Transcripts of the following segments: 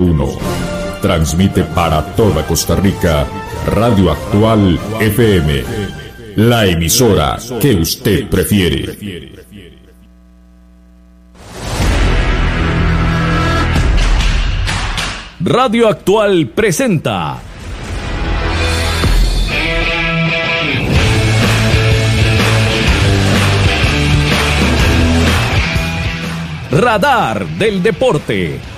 1. Transmite para toda Costa Rica Radio Actual FM, la emisora que usted prefiere. Radio Actual presenta Radar del Deporte.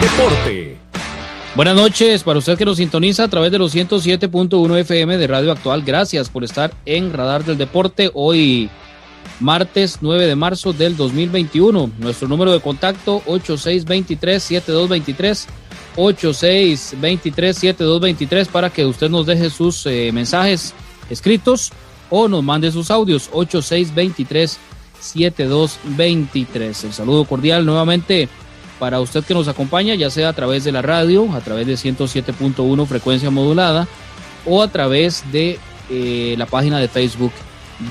Deporte. Buenas noches para usted que nos sintoniza a través de los 107.1 FM de Radio Actual. Gracias por estar en Radar del Deporte. Hoy martes 9 de marzo del 2021. Nuestro número de contacto 8623-7223. 8623-7223 para que usted nos deje sus eh, mensajes escritos o nos mande sus audios 8623-7223. El saludo cordial nuevamente para usted que nos acompaña, ya sea a través de la radio, a través de 107.1 frecuencia modulada o a través de eh, la página de Facebook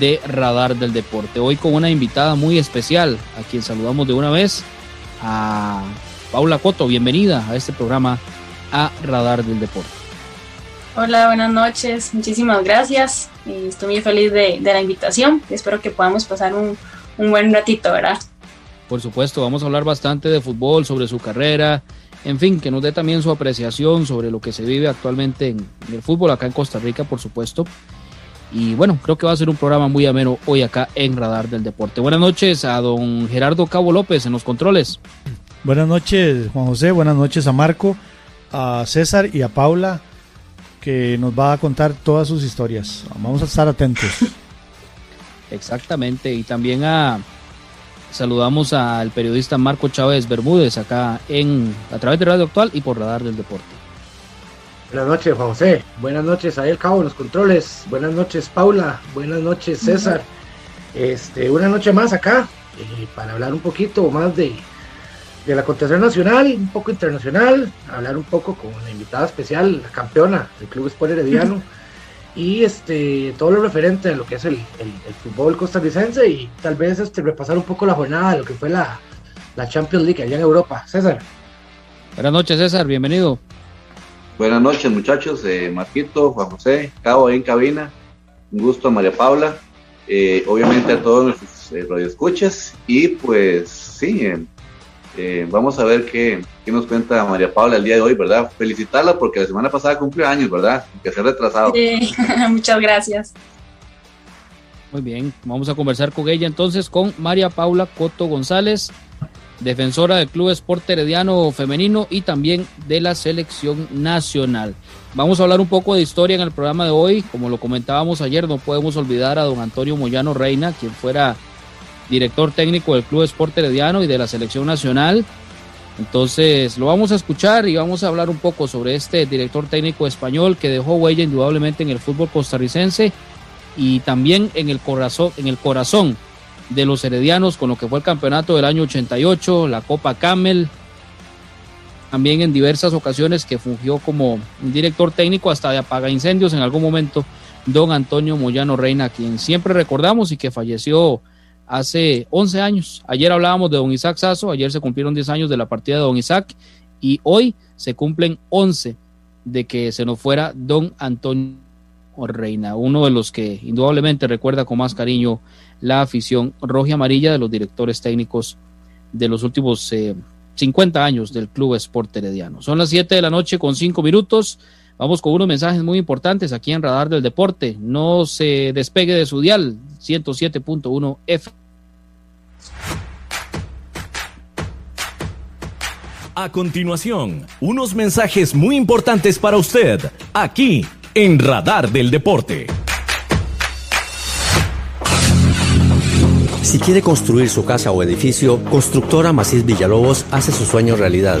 de Radar del Deporte. Hoy con una invitada muy especial, a quien saludamos de una vez, a Paula Coto. Bienvenida a este programa a Radar del Deporte. Hola, buenas noches, muchísimas gracias. Estoy muy feliz de, la invitación. Espero que podamos pasar un buen ratito, ¿verdad? Por supuesto, vamos a hablar bastante de fútbol, sobre su carrera, en fin, que nos dé también su apreciación sobre lo que se vive actualmente en, el fútbol acá en Costa Rica, por supuesto. Y bueno, creo que va a ser un programa muy ameno hoy acá en Radar del Deporte. Buenas noches a don Gerardo Cabo López en los controles. Buenas noches, Juan José. Buenas noches a Marco, a César y a Paula, que nos va a contar todas sus historias. Vamos a estar atentos. Exactamente. Y también a Saludamos al periodista Marco Chávez Bermúdez acá en a través de Radio Actual y por Radar del Deporte. Buenas noches, Juan José. Buenas noches a El Cabo en los controles. Buenas noches, Paula. Buenas noches, César. Este, una noche más acá eh, para hablar un poquito más de, de la contestación nacional, un poco internacional, hablar un poco con la invitada especial, la campeona del Club Sport Herediano y este todo lo referente a lo que es el, fútbol costarricense y tal vez este repasar un poco la jornada de lo que fue la, la Champions League allá en Europa. César. Buenas noches, César, bienvenido. Buenas noches, muchachos. Eh, Marquito, Juan José, Cabo ahí en cabina. Un gusto, María Paula. Eh, obviamente a todos nuestros eh, radioescuchas. Y pues sí, eh, eh, vamos a ver qué, nos cuenta María Paula el día de hoy, ¿verdad? Felicitarla porque la semana pasada cumplió años, ¿verdad? Que se ha retrasado. Sí, muchas gracias. Muy bien, vamos a conversar con ella entonces, con María Paula Coto González, defensora del Club Sport Herediano Femenino y también de la Selección Nacional. Vamos a hablar un poco de historia en el programa de hoy. Como lo comentábamos ayer, no podemos olvidar a don Antonio Moyano Reina, quien fuera director técnico del Club Sport Herediano y de la Selección Nacional. Entonces lo vamos a escuchar y vamos a hablar un poco sobre este director técnico español que dejó huella indudablemente en el fútbol costarricense y también en el corazón, en el corazón de los heredianos con lo que fue el campeonato del año 88, la Copa Camel, también en diversas ocasiones que fungió como director técnico hasta de apaga incendios en algún momento, don Antonio Moyano Reina, quien siempre recordamos y que falleció hace 11 años. Ayer hablábamos de don Isaac Sazo, ayer se cumplieron 10 años de la partida de don Isaac y hoy se cumplen 11 de que se nos fuera don Antonio Reina, uno de los que indudablemente recuerda con más cariño la afición roja y amarilla de los directores técnicos de los últimos 50 eh, años del Club Sport Herediano. Son las 7 de la noche con 5 minutos. Vamos con unos mensajes muy importantes aquí en Radar del Deporte. No se despegue de su dial 107.1 F. A continuación, unos mensajes muy importantes para usted, aquí en Radar del Deporte. Si quiere construir su casa o edificio, Constructora Macís Villalobos hace su sueño realidad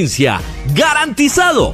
¡Garantizado!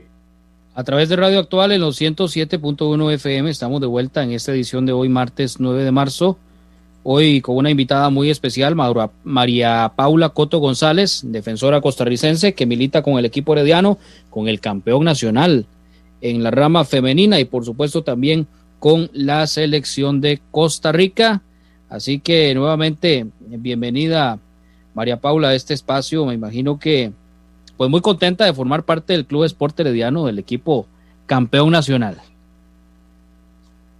A través de Radio Actual en los 107.1 FM estamos de vuelta en esta edición de hoy martes 9 de marzo. Hoy con una invitada muy especial, María Paula Coto González, defensora costarricense que milita con el equipo herediano, con el campeón nacional en la rama femenina y por supuesto también con la selección de Costa Rica. Así que nuevamente bienvenida María Paula a este espacio. Me imagino que pues muy contenta de formar parte del Club Esporte Herediano, del equipo campeón nacional.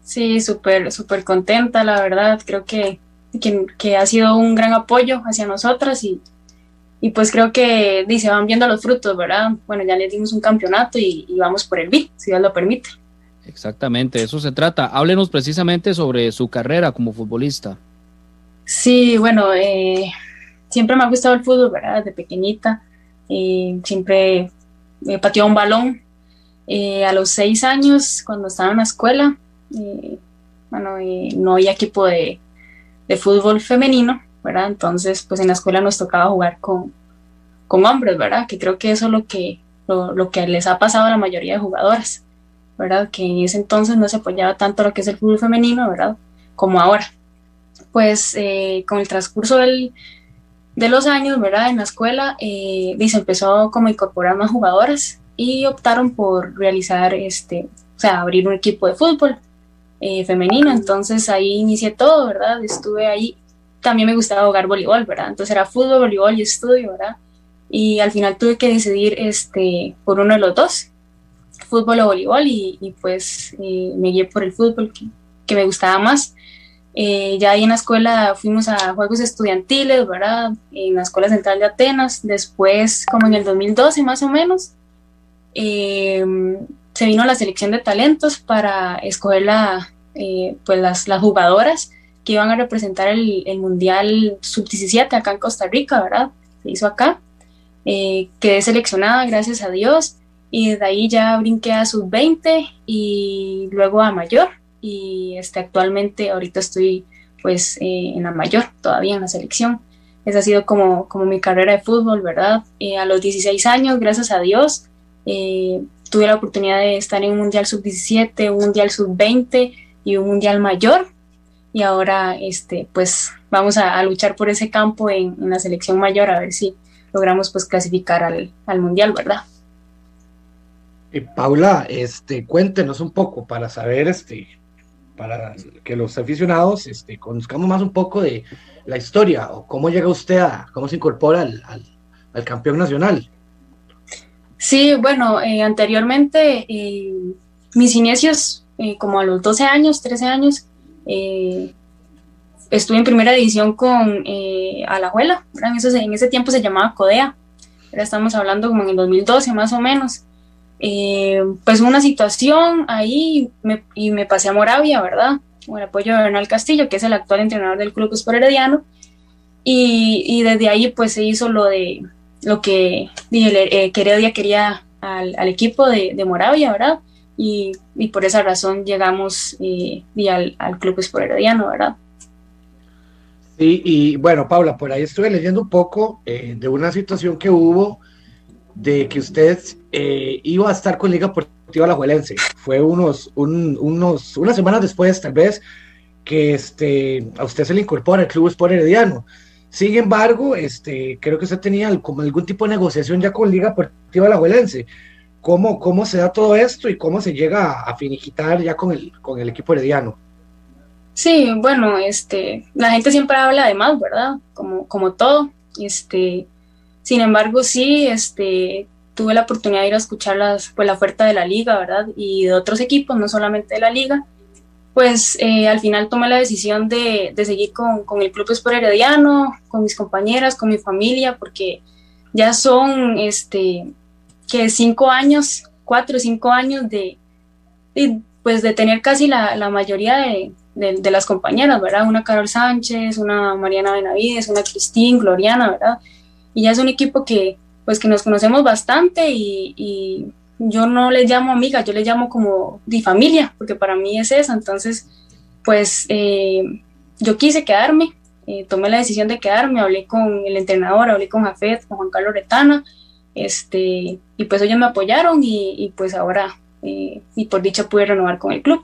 Sí, súper, súper contenta, la verdad. Creo que, que, ha sido un gran apoyo hacia nosotras y, y pues creo que dice, van viendo los frutos, ¿verdad? Bueno, ya les dimos un campeonato y, vamos por el B, si Dios lo permite. Exactamente, eso se trata. Háblenos precisamente sobre su carrera como futbolista. Sí, bueno, eh, siempre me ha gustado el fútbol, ¿verdad? Desde pequeñita siempre me pateó un balón. Eh, a los seis años, cuando estaba en la escuela, eh, bueno, no había equipo de, fútbol femenino, ¿verdad? Entonces, pues en la escuela nos tocaba jugar con, con hombres, ¿verdad? Que creo que eso es lo que, lo, que les ha pasado a la mayoría de jugadoras, ¿verdad? Que en ese entonces no se apoyaba tanto lo que es el fútbol femenino, ¿verdad? Como ahora. Pues eh, con el transcurso del, de los años, ¿verdad? En la escuela, eh, se empezó como a incorporar más jugadoras y optaron por realizar este, o sea, abrir un equipo de fútbol eh, femenino, entonces ahí inicié todo, ¿verdad? Estuve ahí, también me gustaba jugar voleibol, ¿verdad? Entonces era fútbol, voleibol y estudio, ¿verdad? Y al final tuve que decidir este, por uno de los dos, fútbol o voleibol, y, pues eh, me guié por el fútbol que, que me gustaba más. Eh, ya ahí en la escuela fuimos a juegos estudiantiles, ¿verdad? En la Escuela Central de Atenas. Después, como en el 2012 más o menos, eh, se vino la selección de talentos para escoger la, eh, pues las, las, jugadoras que iban a representar el, el Mundial Sub-17 acá en Costa Rica, ¿verdad? Se hizo acá. quedé seleccionada, gracias a Dios. Y de ahí ya brinqué a Sub-20 y luego a Mayor y este, actualmente ahorita estoy pues eh, en la mayor todavía en la selección. Esa ha sido como, como mi carrera de fútbol, ¿verdad? Eh, a los 16 años, gracias a Dios, eh, tuve la oportunidad de estar en un Mundial Sub-17, un Mundial Sub-20 y un Mundial Mayor. Y ahora, este, pues, vamos a, luchar por ese campo en, en, la selección mayor, a ver si logramos, pues, clasificar al, al Mundial, ¿verdad? Paula, este, cuéntenos un poco para saber, este, para que los aficionados este, conozcamos más un poco de la historia o cómo llega usted a, cómo se incorpora al, campeón nacional. Sí, bueno, eh, anteriormente eh, mis inicios, eh, como a los 12 años, 13 años, estuve en primera división con Alajuela, en ese, en ese tiempo se llamaba Codea, ahora estamos hablando como en el 2012 más o menos. Eh, pues una situación ahí y me pasé a Moravia, ¿verdad? Con el apoyo de Bernal Castillo, que es el actual entrenador del Club Sport Herediano. Y, y, desde ahí pues se hizo lo de lo que, eh, Heredia quería al, al equipo de, de, Moravia, ¿verdad? Y, y, por esa razón llegamos eh, y al, al, Club Sport Herediano, ¿verdad? Sí, y bueno, Paula, por ahí estuve leyendo un poco de una situación que hubo de que usted eh, iba a estar con Liga Deportiva Alajuelense. Fue unos, unos, unas semanas después, tal vez, que este, a usted se le incorpora el Club Sport Herediano. Sin embargo, este, creo que usted tenía como algún tipo de negociación ya con Liga Deportiva Alajuelense. ¿Cómo, ¿Cómo se da todo esto y cómo se llega a finiquitar ya con el, con el equipo herediano? Sí, bueno, este, la gente siempre habla de más, ¿verdad? Como, como todo. Este, sin embargo, sí, este, tuve la oportunidad de ir a escuchar las, pues, la oferta de la liga, ¿verdad? Y de otros equipos, no solamente de la liga. Pues eh, al final tomé la decisión de, de seguir con, con, el Club Esport Herediano, con mis compañeras, con mi familia, porque ya son, este, que cinco años, cuatro o cinco años de, pues de tener casi la, la mayoría de, de, de, las compañeras, ¿verdad? Una Carol Sánchez, una Mariana Benavides, una Cristín, Gloriana, ¿verdad? Y ya es un equipo que pues que nos conocemos bastante y, yo no le llamo amiga, yo le llamo como de familia, porque para mí es eso, entonces pues eh, yo quise quedarme, eh, tomé la decisión de quedarme, hablé con el entrenador, hablé con Jafet, con Juan Carlos Retana, este, y pues ellos me apoyaron y, y pues ahora, eh, y por dicha pude renovar con el club.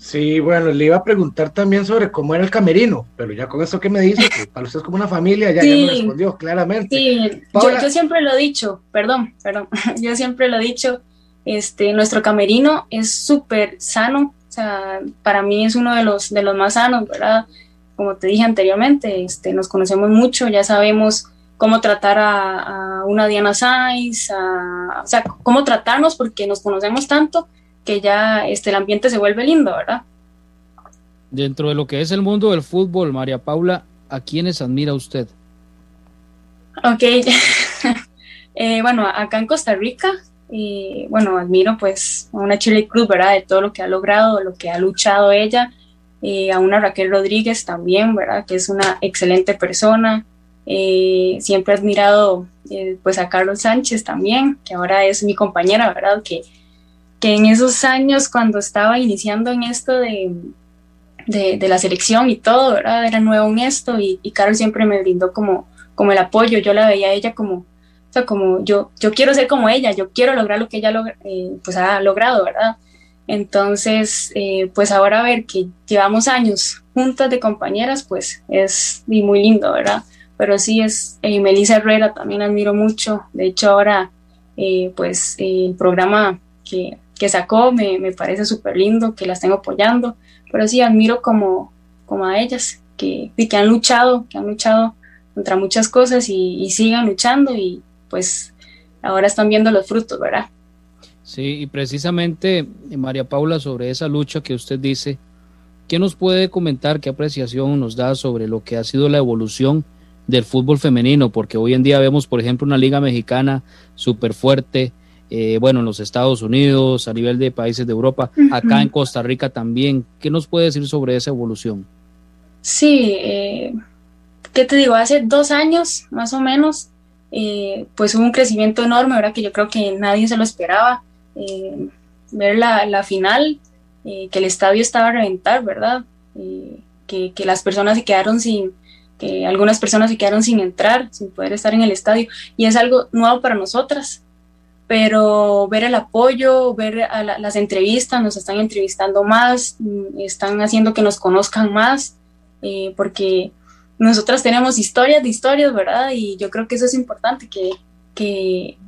Sí, bueno, le iba a preguntar también sobre cómo era el camerino, pero ya con eso que me dice, que para usted es como una familia, ya, me respondió claramente. Sí, yo, siempre lo he dicho, perdón, perdón, yo siempre lo he dicho, este, nuestro camerino es súper sano, o sea, para mí es uno de los, de los más sanos, ¿verdad? Como te dije anteriormente, este, nos conocemos mucho, ya sabemos cómo tratar a, una Diana Sainz, o sea, cómo tratarnos porque nos conocemos tanto que ya este, el ambiente se vuelve lindo, ¿verdad? Dentro de lo que es el mundo del fútbol, María Paula, ¿a quiénes admira usted? Ok, eh, bueno, acá en Costa Rica, y bueno, admiro pues a una Chile Cruz, ¿verdad? De todo lo que ha logrado, lo que ha luchado ella, eh, a una Raquel Rodríguez también, ¿verdad? Que es una excelente persona. Eh, siempre he admirado pues a Carlos Sánchez también, que ahora es mi compañera, ¿verdad? Que que en esos años cuando estaba iniciando en esto de, de, la selección y todo, ¿verdad? Era nuevo en esto y, y Carol siempre me brindó como, como el apoyo, yo la veía a ella como, o sea, como yo, yo quiero ser como ella, yo quiero lograr lo que ella eh, pues ha logrado, ¿verdad? Entonces, eh, pues ahora ver que llevamos años juntas de compañeras, pues es muy lindo, ¿verdad? Pero sí es, eh, Melissa Herrera también admiro mucho, de hecho ahora pues el programa que, que sacó me, me parece súper lindo, que la estén apoyando, pero sí admiro como, como a ellas, que, que han luchado, que han luchado contra muchas cosas y, y sigan luchando y pues ahora están viendo los frutos, ¿verdad? Sí, y precisamente, María Paula, sobre esa lucha que usted dice, ¿qué nos puede comentar, qué apreciación nos da sobre lo que ha sido la evolución del fútbol femenino? Porque hoy en día vemos, por ejemplo, una liga mexicana súper fuerte, eh, bueno, en los Estados Unidos, a nivel de países de Europa, acá en Costa Rica también. ¿Qué nos puede decir sobre esa evolución? Sí, eh, ¿qué te digo? Hace dos años, más o menos, eh, pues hubo un crecimiento enorme, ¿verdad? Que yo creo que nadie se lo esperaba. Eh, ver la, la final, que el estadio estaba a reventar, ¿verdad? Que, que, las personas se quedaron sin, que algunas personas se quedaron sin entrar, sin poder estar en el estadio. Y es algo nuevo para nosotras pero ver el apoyo, ver las entrevistas, nos están entrevistando más, mm, están haciendo que nos conozcan más, eh, porque nosotras tenemos historias de historias, ¿verdad? Y yo creo que eso es importante, que, que,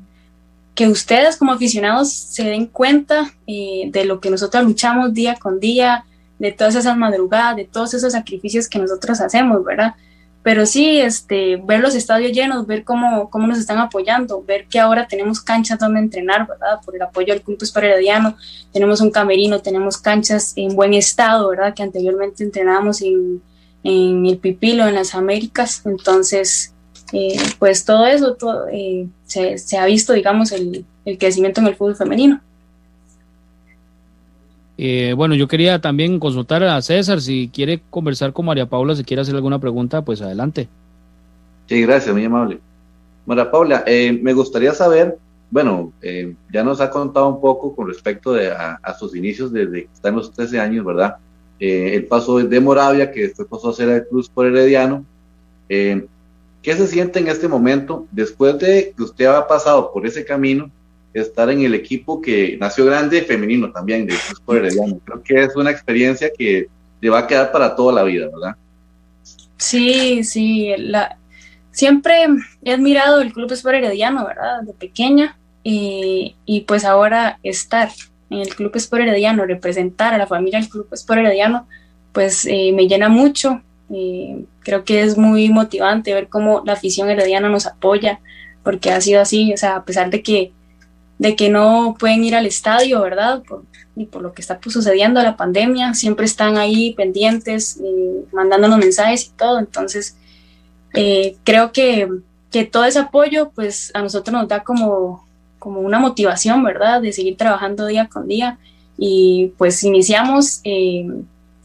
que ustedes como aficionados se den cuenta eh, de lo que nosotros luchamos día con día, de todas esas madrugadas, de todos esos sacrificios que nosotros hacemos, ¿verdad? Pero sí, este, ver los estadios llenos, ver cómo, cómo nos están apoyando, ver que ahora tenemos canchas donde entrenar, ¿verdad? Por el apoyo del Club Herediano, tenemos un camerino, tenemos canchas en buen estado, ¿verdad? Que anteriormente entrenábamos en, en el Pipilo, en las Américas, entonces, eh, pues todo eso todo, eh, se, se, ha visto, digamos, el, el crecimiento en el fútbol femenino. Eh, bueno, yo quería también consultar a César si quiere conversar con María Paula, si quiere hacer alguna pregunta, pues adelante. Sí, gracias, muy amable. María Paula, eh, me gustaría saber, bueno, eh, ya nos ha contado un poco con respecto de, a, sus inicios desde que está en los 13 años, ¿verdad? el paso de Moravia, que después pasó a ser el Cruz por Herediano. ¿Qué se siente en este momento después de que usted ha pasado por ese camino? Estar en el equipo que nació grande femenino también de Cruz Herediano. Creo que es una experiencia que le va a quedar para toda la vida, ¿verdad? Sí, sí, siempre he admirado el Club Sport Herediano, ¿verdad? De pequeña y, y, pues ahora estar en el Club Sport Herediano, representar a la familia del Club Sport Herediano, pues eh, me llena mucho. Creo que es muy motivante ver cómo la afición herediana nos apoya, porque ha sido así, o sea, a pesar de que de que no pueden ir al estadio, ¿verdad? Por, y por lo que está pues, sucediendo la pandemia, siempre están ahí pendientes, mandándonos mensajes y todo. Entonces, eh, creo que, que, todo ese apoyo, pues a nosotros nos da como, como una motivación, ¿verdad? De seguir trabajando día con día. Y pues iniciamos eh,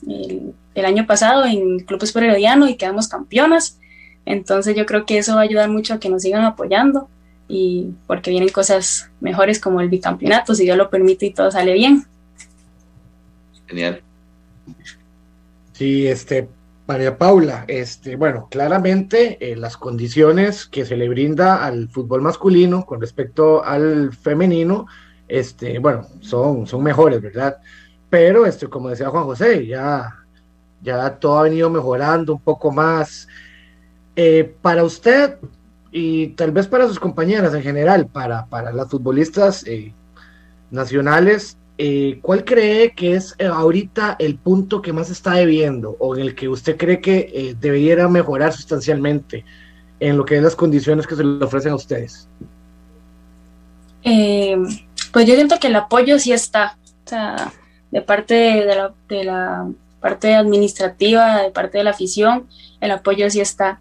el, año pasado en Club Espero y quedamos campeonas. Entonces yo creo que eso va a ayudar mucho a que nos sigan apoyando y porque vienen cosas mejores como el bicampeonato, si Dios lo permite y todo sale bien. Genial. Sí, este, María Paula, este, bueno, claramente eh, las condiciones que se le brinda al fútbol masculino con respecto al femenino, este, bueno, son, son mejores, ¿verdad? Pero, este, como decía Juan José, ya, ya todo ha venido mejorando un poco más. Eh, para usted, y tal vez para sus compañeras en general, para, para las futbolistas eh, nacionales, eh, ¿cuál cree que es eh, ahorita el punto que más está debiendo o en el que usted cree que debería mejorar sustancialmente en lo que es las condiciones que se le ofrecen a ustedes? pues yo siento que el apoyo sí está, o sea, de parte de la parte administrativa, de parte de la afición, el apoyo sí está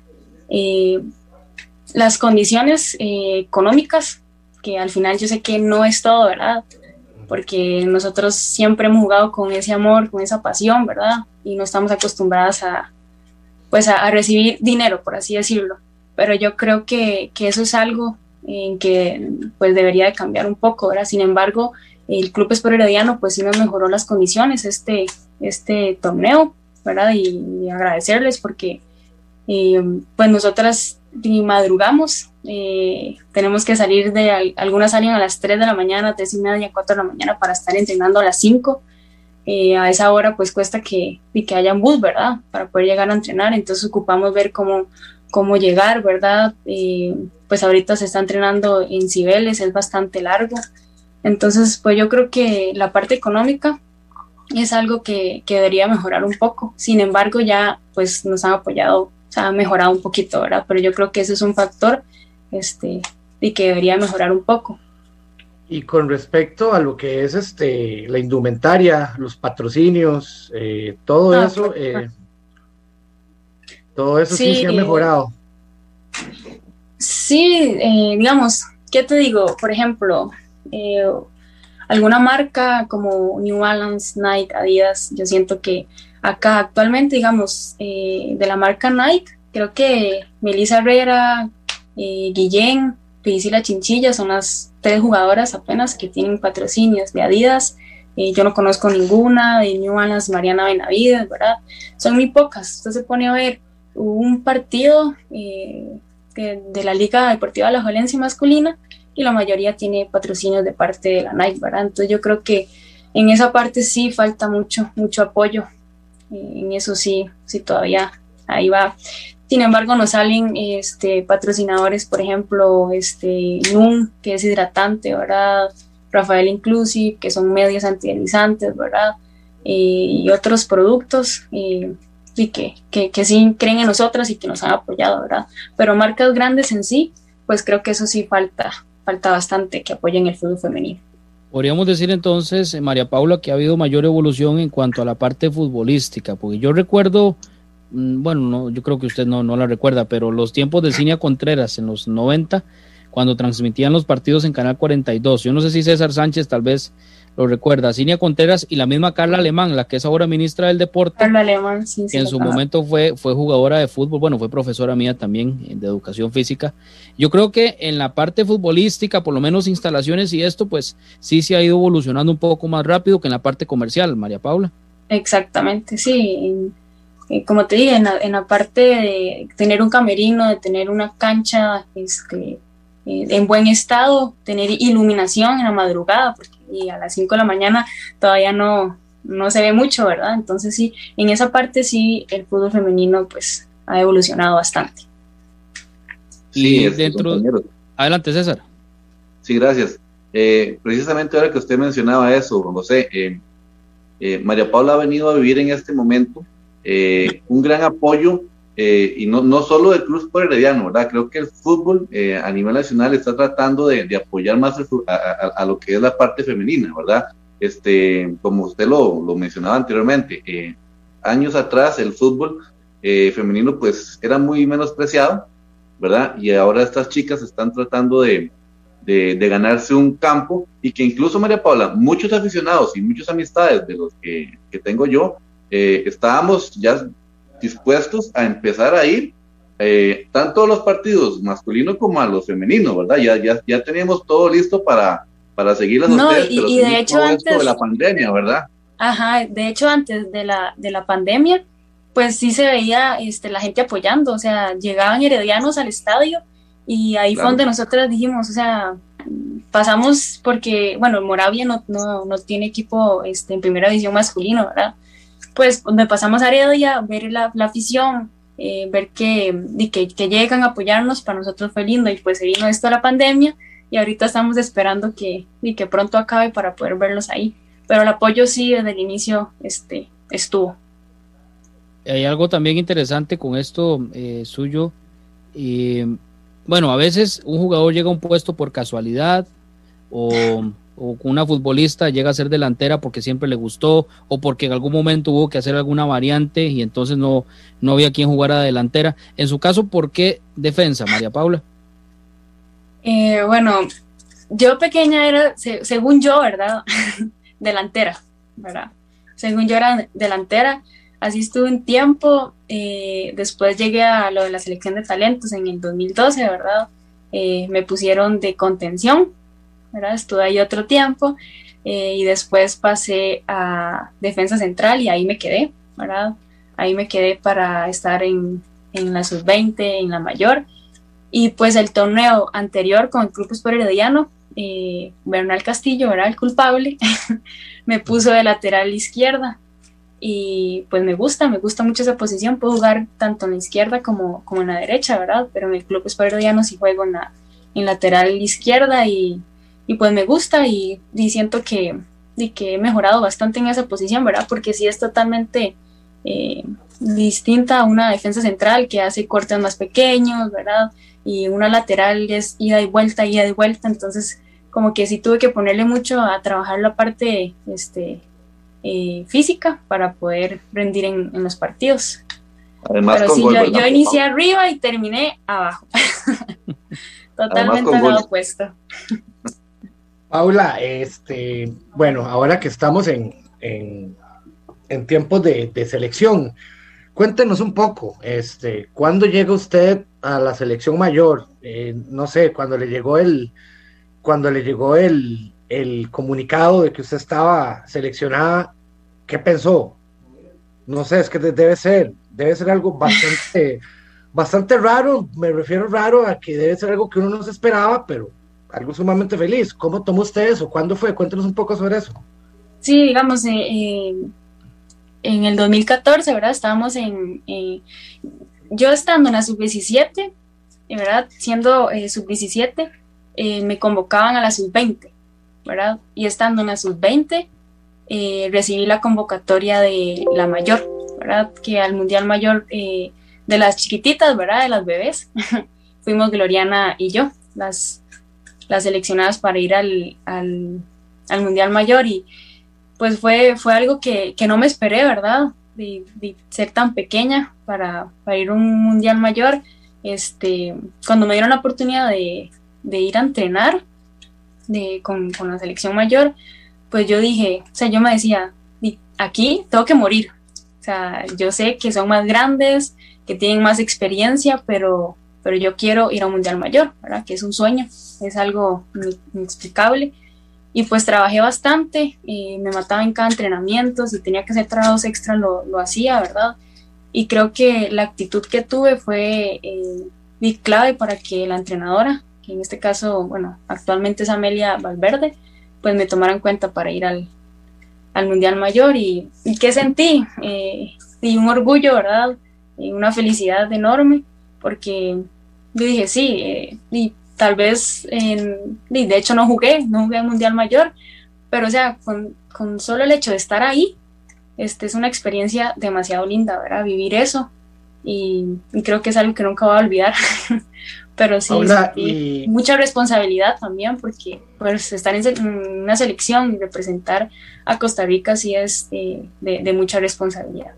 las condiciones eh, económicas, que al final yo sé que no es todo, ¿verdad? Porque nosotros siempre hemos jugado con ese amor, con esa pasión, ¿verdad? Y no estamos acostumbradas a, pues a, recibir dinero, por así decirlo. Pero yo creo que, que, eso es algo en que pues debería de cambiar un poco, ¿verdad? Sin embargo, el Club Espero Herediano pues sí nos mejoró las condiciones este, este torneo, ¿verdad? Y, agradecerles porque eh, pues nosotras y madrugamos. Eh, tenemos que salir de, algunas salen a las 3 de la mañana, 3 y media, 4 de la mañana para estar entrenando a las 5. Eh, a esa hora pues cuesta que, que haya un bus, ¿verdad? Para poder llegar a entrenar. Entonces ocupamos ver cómo, cómo llegar, ¿verdad? Eh, pues ahorita se está entrenando en Cibeles, es bastante largo. Entonces, pues yo creo que la parte económica es algo que, que, debería mejorar un poco. Sin embargo, ya pues nos han apoyado, o sea, ha mejorado un poquito, ¿verdad? Pero yo creo que ese es un factor este, y que debería mejorar un poco. Y con respecto a lo que es este la indumentaria, los patrocinios, eh, todo ah, eso, eh, todo eso sí, se ha eh, mejorado. Sí, digamos, ¿qué te digo? Por ejemplo, alguna marca como New Balance, Nike, Adidas, yo siento que acá actualmente, digamos, de la marca Nike, creo que Melissa Herrera, Guillén, y La Chinchilla son las tres jugadoras apenas que tienen patrocinios de Adidas. Eh, yo no conozco ninguna, de New Balance, Mariana Benavides, ¿verdad? Son muy pocas. Usted se pone a ver un partido eh, de, la Liga Deportiva de la Valencia masculina y la mayoría tiene patrocinios de parte de la Nike, ¿verdad? Entonces yo creo que en esa parte sí falta mucho, mucho apoyo. Eh, en eso sí, sí todavía ahí va. Sin embargo, nos salen este, patrocinadores, por ejemplo, este, NUM, que es hidratante, ¿verdad? Rafael Inclusive, que son medios antideslizantes, ¿verdad? y otros productos y que, que, que, sí creen en nosotras y que nos han apoyado, ¿verdad? Pero marcas grandes en sí, pues creo que eso sí falta, falta bastante que apoyen el fútbol femenino. Podríamos decir entonces, María Paula, que ha habido mayor evolución en cuanto a la parte futbolística, porque yo recuerdo Mm, bueno, no, yo creo que usted no, no la recuerda, pero los tiempos de Cinia Contreras en los 90, cuando transmitían los partidos en Canal 42. Yo no sé si César Sánchez tal vez lo recuerda. Cinia Contreras y la misma Carla Alemán, la que es ahora ministra del Deporte. Carla Alemán, sí, Que en su momento fue, fue jugadora de fútbol, bueno, fue profesora mía también eh, de educación física. Yo creo que en la parte futbolística, por lo menos instalaciones y esto, pues sí se ha ido evolucionando un poco más rápido que en la parte comercial, María Paula. Exactamente, sí eh, como te dije, en la, parte de tener un camerino, de tener una cancha este, eh, en buen estado, tener iluminación en la madrugada, porque y a las 5 de la mañana todavía no, no se ve mucho, ¿verdad? Entonces sí, en esa parte sí el fútbol femenino pues ha evolucionado bastante. y dentro... Adelante, César. Sí, gracias. Eh, precisamente ahora que usted mencionaba eso, José, María Paula ha venido a vivir en este momento eh, un gran apoyo, eh, y no, no solo del Club por Herediano, ¿verdad? Creo que el fútbol eh, a nivel nacional está tratando de, apoyar más a, lo que es la parte femenina, ¿verdad? Este, como usted lo, lo mencionaba anteriormente, años atrás el fútbol femenino pues era muy menospreciado, ¿verdad? Y ahora estas chicas están tratando de, de, de, ganarse un campo y que incluso María Paula, muchos aficionados y muchas amistades de los que, que tengo yo, eh, estábamos ya dispuestos a empezar a ir eh, tanto a los partidos masculinos como a los femeninos, ¿verdad? Ya, ya, ya teníamos todo listo para, para seguir las no, y, de hecho antes de la pandemia, ¿verdad? Ajá, de hecho antes de la, de la pandemia, pues sí se veía este, la gente apoyando, o sea, llegaban heredianos al estadio y ahí fue donde nosotros dijimos, o sea, pasamos porque, bueno, Moravia no, no, no tiene equipo este, en primera división masculino, ¿verdad? Pues donde pasamos a Heredia, ver la, afición, eh, ver que, que, que, llegan a apoyarnos, para nosotros fue lindo y pues se vino esto a la pandemia y ahorita estamos esperando que, y que pronto acabe para poder verlos ahí. Pero el apoyo sí desde el inicio este, estuvo. Hay algo también interesante con esto eh, suyo. y bueno, a veces un jugador llega a un puesto por casualidad o o una futbolista llega a ser delantera porque siempre le gustó o porque en algún momento hubo que hacer alguna variante y entonces no, no había quien jugara delantera. En su caso, ¿por qué defensa, María Paula? Eh, bueno, yo pequeña era, según yo, ¿verdad? delantera, ¿verdad? Según yo era delantera, así estuve un tiempo, eh, después llegué a lo de la selección de talentos en el 2012, ¿verdad? Eh, me pusieron de contención Estuve ahí otro tiempo eh, y después pasé a defensa central y ahí me quedé, ¿verdad? Ahí me quedé para estar en, en la sub-20, en la mayor. Y pues el torneo anterior con el Club Herediano, eh, Bernal Castillo era el culpable, me puso de lateral izquierda. Y pues me gusta, me gusta mucho esa posición. Puedo jugar tanto en la izquierda como, como en la derecha, ¿verdad? Pero en el Club Sport Herediano sí juego en lateral izquierda y, y pues me gusta y, y siento que, y que he mejorado bastante en esa posición, ¿verdad? Porque sí es totalmente eh, distinta a una defensa central que hace cortes más pequeños, ¿verdad? Y una lateral es ida y vuelta, ida y vuelta, entonces como que sí tuve que ponerle mucho a trabajar la parte este, eh, física para poder rendir en, los partidos. Además, Pero sí, yo, inicié arriba y terminé abajo. Totalmente al opuesto. Paula, este, bueno, ahora que estamos en, en, tiempos de, selección, cuéntenos un poco, este, ¿cuándo llega usted a la selección mayor? Eh, no sé, cuando le llegó el, cuando le llegó el, comunicado de que usted estaba seleccionada, ¿qué pensó? No sé, es que debe ser, debe ser algo bastante, bastante raro, me refiero raro a que debe ser algo que uno no se esperaba, pero algo sumamente feliz. ¿Cómo tomó usted eso? ¿Cuándo fue? Cuéntenos un poco sobre eso. Sí, digamos, eh, eh, en el 2014, ¿verdad? Estábamos en, yo estando en la sub-17, ¿verdad? Siendo eh, sub-17, eh, me convocaban a la sub-20, ¿verdad? Y estando en la sub-20, eh, recibí la convocatoria de la mayor, ¿verdad? Que al Mundial Mayor eh, de las chiquititas, ¿verdad? De las bebés, fuimos Gloriana y yo, las, las seleccionadas para ir al, al, Mundial Mayor y pues fue, fue algo que, que no me esperé, ¿verdad? De, ser tan pequeña para, para, ir a un Mundial Mayor. Este, cuando me dieron la oportunidad de, de ir a entrenar de, con, la selección mayor, pues yo dije, o sea, yo me decía, aquí tengo que morir. O sea, yo sé que son más grandes, que tienen más experiencia, pero, pero yo quiero ir a un mundial mayor, ¿verdad? Que es un sueño, es algo inexplicable. Y pues trabajé bastante, me mataba en cada entrenamiento, si tenía que hacer trabajos extra lo, lo hacía, ¿verdad? Y creo que la actitud que tuve fue eh, clave para que la entrenadora que en este caso, bueno, actualmente es Amelia Valverde, pues me tomaron en cuenta para ir al, Mundial Mayor y, ¿qué sentí? Eh, y un orgullo, ¿verdad? Y una felicidad enorme, porque yo dije, sí, eh, y tal vez, en, y de hecho no jugué, no jugué al Mundial Mayor, pero o sea, con, con, solo el hecho de estar ahí, este es una experiencia demasiado linda, ¿verdad? Vivir eso. Y, y creo que es algo que nunca voy a olvidar, pero sí, y... mucha responsabilidad también porque pues estar en una selección y representar a Costa Rica sí es eh, de, mucha responsabilidad.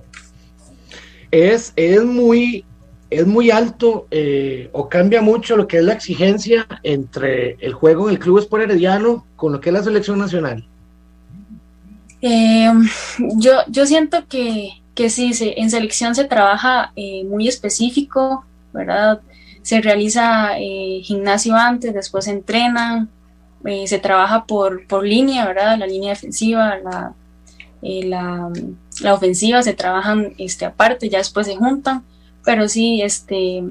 Es, es muy es muy alto eh, o cambia mucho lo que es la exigencia entre el juego en el Club Sport Herediano con lo que es la selección nacional. Eh, yo, yo siento que, que sí, en selección se trabaja muy específico, ¿verdad? se realiza eh, gimnasio antes, después se entrena, eh, se trabaja por, por línea, ¿verdad? La línea defensiva, la, eh, la, la, ofensiva se trabajan este, aparte, ya después se juntan, pero sí, este,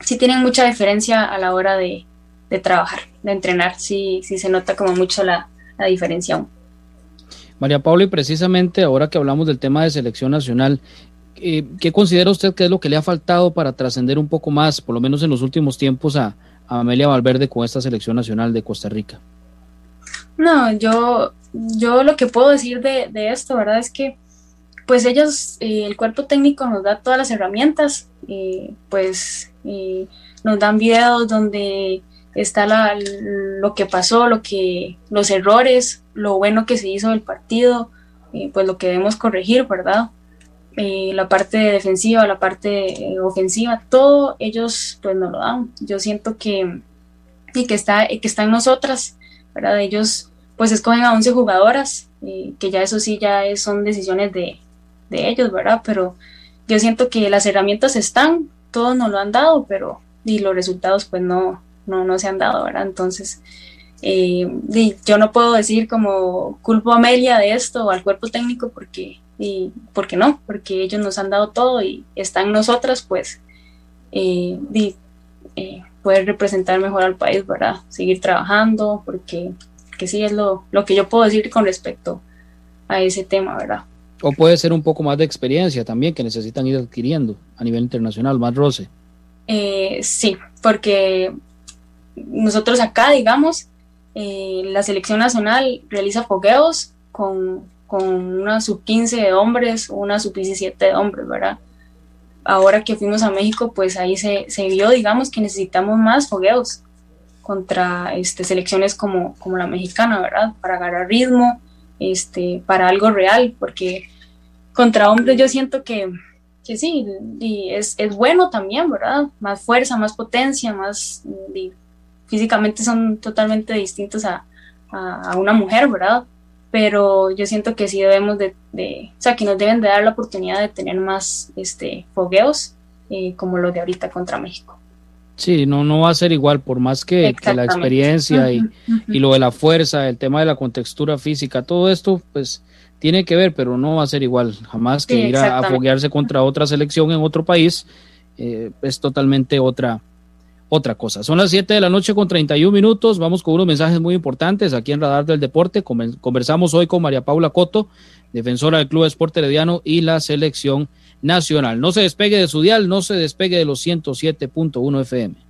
sí tienen mucha diferencia a la hora de, de trabajar, de entrenar, sí, sí se nota como mucho la, la diferencia aún. María Paula, y precisamente ahora que hablamos del tema de selección nacional, eh, ¿qué considera usted que es lo que le ha faltado para trascender un poco más, por lo menos en los últimos tiempos, a, Amelia Valverde con esta selección nacional de Costa Rica? No, yo, yo lo que puedo decir de, esto, ¿verdad? Es que pues ellos, eh, el cuerpo técnico nos da todas las herramientas, pues nos dan videos donde está la, lo que pasó, lo que, los errores, lo bueno que se hizo del partido, pues lo que debemos corregir, ¿verdad? La parte defensiva, la parte eh, ofensiva, todo ellos pues nos lo dan. Yo siento que, y que, está, que está en nosotras, ¿verdad? Ellos pues escogen a 11 jugadoras, que ya eso sí ya son decisiones de, ellos, ¿verdad? Pero yo siento que las herramientas están, todos nos lo han dado, pero y los resultados pues no, no, no se han dado, ¿verdad? Entonces, eh, yo no puedo decir como culpo a Amelia de esto o al cuerpo técnico porque y ¿por qué no? Porque ellos nos han dado todo y están nosotras, pues, eh, eh, poder representar mejor al país, ¿verdad? Seguir trabajando, porque que sí es lo, lo que yo puedo decir con respecto a ese tema, ¿verdad? O puede ser un poco más de experiencia también que necesitan ir adquiriendo a nivel internacional, más roce. Eh, sí, porque nosotros acá, digamos, eh, la selección nacional realiza fogueos con, con una sub 15 de hombres una sub 17 de hombres, ¿verdad? Ahora que fuimos a México, pues ahí se, se vio, digamos, que necesitamos más fogueos contra este, selecciones como, como la mexicana, ¿verdad? Para agarrar ritmo, este, para algo real, porque contra hombres yo siento que, que sí, y es, es, bueno también, ¿verdad? Más fuerza, más potencia, más... físicamente son totalmente distintos a, a, una mujer, ¿verdad? Pero yo siento que sí debemos de, de, o sea, que nos deben de dar la oportunidad de tener más este, fogueos eh, como los de ahorita contra México. Sí, no, no va a ser igual, por más que, la experiencia y, y, lo de la fuerza, el tema de la contextura física, todo esto, pues tiene que ver, pero no va a ser igual. Jamás que ir a, foguearse contra otra selección en otro país eh, es totalmente otra, otra cosa. Son las 7 de la noche con 31 minutos. Vamos con unos mensajes muy importantes aquí en Radar del Deporte. Conversamos hoy con María Paula Coto, defensora del Club Esporte Herediano y la selección nacional. No se despegue de su dial, no se despegue de los 107.1 FM.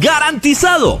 ¡Garantizado!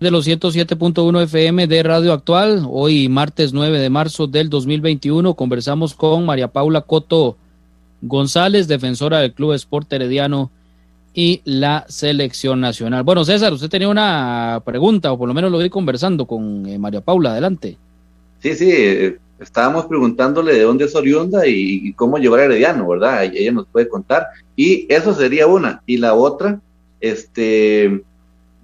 De los 107.1 FM de Radio Actual. Hoy, martes 9 de marzo del 2021, conversamos con María Paula Coto González, defensora del Club Sport Herediano y la selección nacional. Bueno, César, usted tenía una pregunta, o por lo menos lo vi conversando con eh, María Paula. Adelante. Sí, sí, eh, estábamos preguntándole de dónde es oriunda y, cómo llevar a Herediano, ¿verdad? Ella nos puede contar. Y eso sería una. Y la otra, este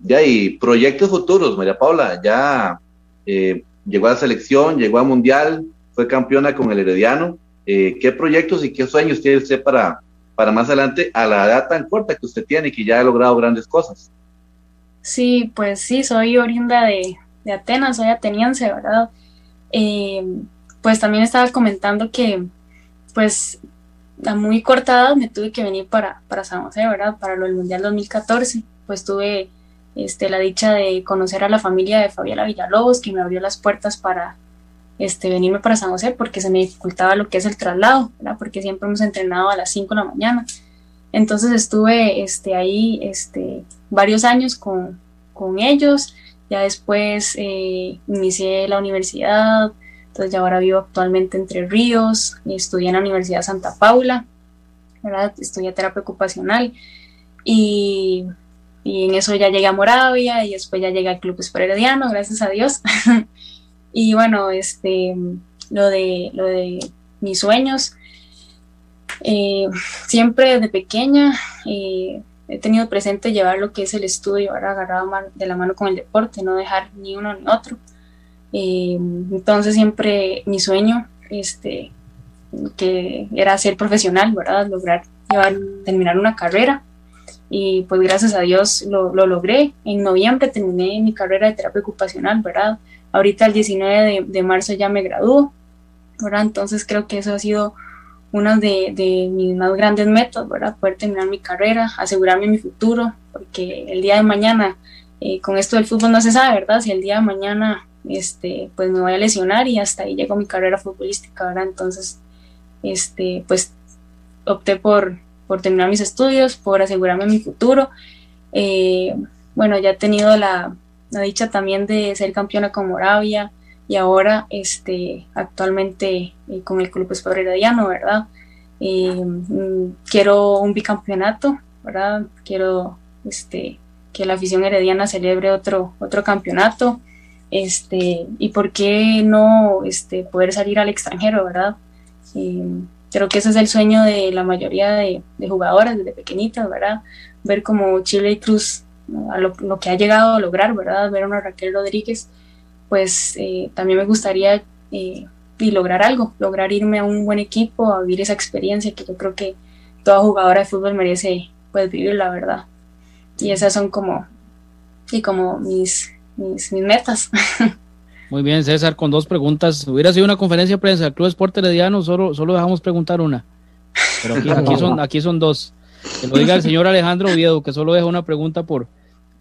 ya hay proyectos futuros, María Paula, ya eh, llegó a la selección, llegó a Mundial, fue campeona con el Herediano. Eh, ¿Qué proyectos y qué sueños tiene usted para, para más adelante a la edad tan corta que usted tiene y que ya ha logrado grandes cosas? Sí, pues sí, soy oriunda de, Atenas, soy ateniense, ¿verdad? Eh, pues también estaba comentando que pues a muy corta edad me tuve que venir para, para San José, ¿verdad? Para lo del Mundial 2014, pues tuve este, la dicha de conocer a la familia de Fabiola Villalobos, que me abrió las puertas para este, venirme para San José, porque se me dificultaba lo que es el traslado, porque siempre hemos entrenado a las 5 de la mañana. Entonces estuve este, ahí este, varios años con, con ellos, ya después eh, inicié la universidad, entonces ya ahora vivo actualmente entre Ríos, estudié en la Universidad Santa Paula, ¿verdad? estudié terapia ocupacional. Y y en eso ya llegué a Moravia y después ya llegué al Club Herediano, gracias a Dios. y bueno, este, lo de, lo de mis sueños, eh, siempre desde pequeña eh, he tenido presente llevar lo que es el estudio, ahora agarrado de la mano con el deporte, no dejar ni uno ni otro. Eh, entonces siempre mi sueño, este, que era ser profesional. Lograr llevar, terminar una carrera y pues gracias a Dios lo, lo, logré. En noviembre terminé mi carrera de terapia ocupacional, ¿verdad? Ahorita el 19 de, marzo ya me graduó, ¿verdad? Entonces creo que eso ha sido una de, de, mis más grandes metas, ¿verdad? Poder terminar mi carrera, asegurarme mi futuro, porque el día de mañana, eh, con esto del fútbol no se sabe, ¿verdad? Si el día de mañana, este, pues me voy a lesionar y hasta ahí llegó mi carrera futbolística, ¿verdad? Entonces, este, pues opté por, por terminar mis estudios, por asegurarme mi futuro. Eh, bueno, ya he tenido la, dicha también de ser campeona con Moravia y ahora este, actualmente eh, con el Club Sport Herediano, ¿verdad? Eh, mm, quiero un bicampeonato, ¿verdad? Quiero este, que la afición herediana celebre otro, otro campeonato. Este, y por qué no este, poder salir al extranjero, ¿verdad? Creo que ese es el sueño de la mayoría de, jugadoras desde pequeñitas, ¿verdad? Ver como Chile y Cruz, a lo, que ha llegado a lograr, ¿verdad? Ver a una Raquel Rodríguez, pues eh, también me gustaría eh, y lograr algo, lograr irme a un buen equipo, a vivir esa experiencia que yo creo que toda jugadora de fútbol merece pues vivir, la verdad. Y esas son como, y como mis, mis, mis metas. Muy bien, César, con dos preguntas. Hubiera sido una conferencia de prensa del Club Esporte Herediano, solo, solo dejamos preguntar una. Pero aquí, son, aquí son dos. Que lo diga el señor Alejandro Oviedo, que solo deja una pregunta por,